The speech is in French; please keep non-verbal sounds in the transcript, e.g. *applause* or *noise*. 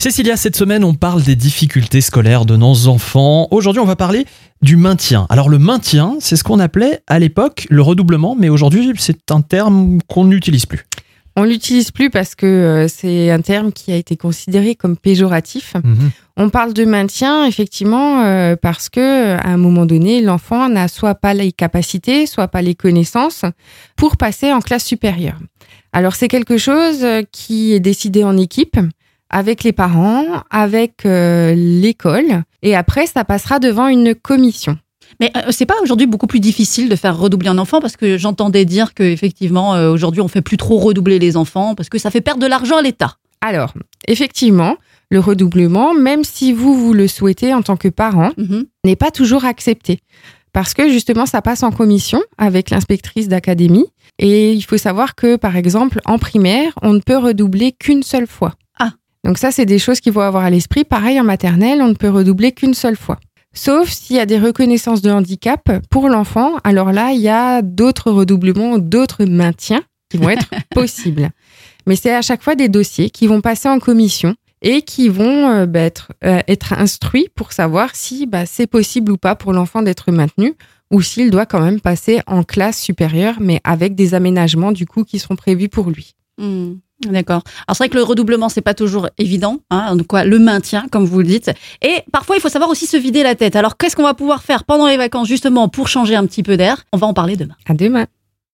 Cécilia, cette semaine, on parle des difficultés scolaires de nos enfants. Aujourd'hui, on va parler du maintien. Alors le maintien, c'est ce qu'on appelait à l'époque le redoublement, mais aujourd'hui, c'est un terme qu'on n'utilise plus. On l'utilise plus parce que euh, c'est un terme qui a été considéré comme péjoratif. Mhm. On parle de maintien effectivement euh, parce que à un moment donné, l'enfant n'a soit pas les capacités, soit pas les connaissances pour passer en classe supérieure. Alors c'est quelque chose euh, qui est décidé en équipe avec les parents, avec euh, l'école et après ça passera devant une commission. Mais euh, c'est pas aujourd'hui beaucoup plus difficile de faire redoubler un enfant? Parce que j'entendais dire que effectivement euh, aujourd'hui on fait plus trop redoubler les enfants parce que ça fait perdre de l'argent à l'État. Alors, effectivement, le redoublement, même si vous vous le souhaitez en tant que parent, Mhm. n'est pas toujours accepté. Parce que justement, ça passe en commission avec l'inspectrice d'académie. Et il faut savoir que, par exemple, en primaire, on ne peut redoubler qu'une seule fois. Donc ça, c'est des choses qu'il faut avoir à l'esprit. Pareil, en maternelle, on ne peut redoubler qu'une seule fois. Sauf s'il y a des reconnaissances de handicap pour l'enfant. Alors là, il y a d'autres redoublements, d'autres maintiens qui vont être *laughs* possibles. Mais c'est à chaque fois des dossiers qui vont passer en commission et qui vont euh, bah, être, euh, être instruits pour savoir si bah, c'est possible ou pas pour l'enfant d'être maintenu ou s'il doit quand même passer en classe supérieure, mais avec des aménagements du coup qui seront prévus pour lui. Hmm, D'accord. Alors c'est vrai que le redoublement c'est pas toujours évident, hein, donc quoi, le maintien comme vous le dites. Et parfois il faut savoir aussi se vider la tête. Alors qu'est-ce qu'on va pouvoir faire pendant les vacances justement pour changer un petit peu d'air? On va en parler demain. À demain.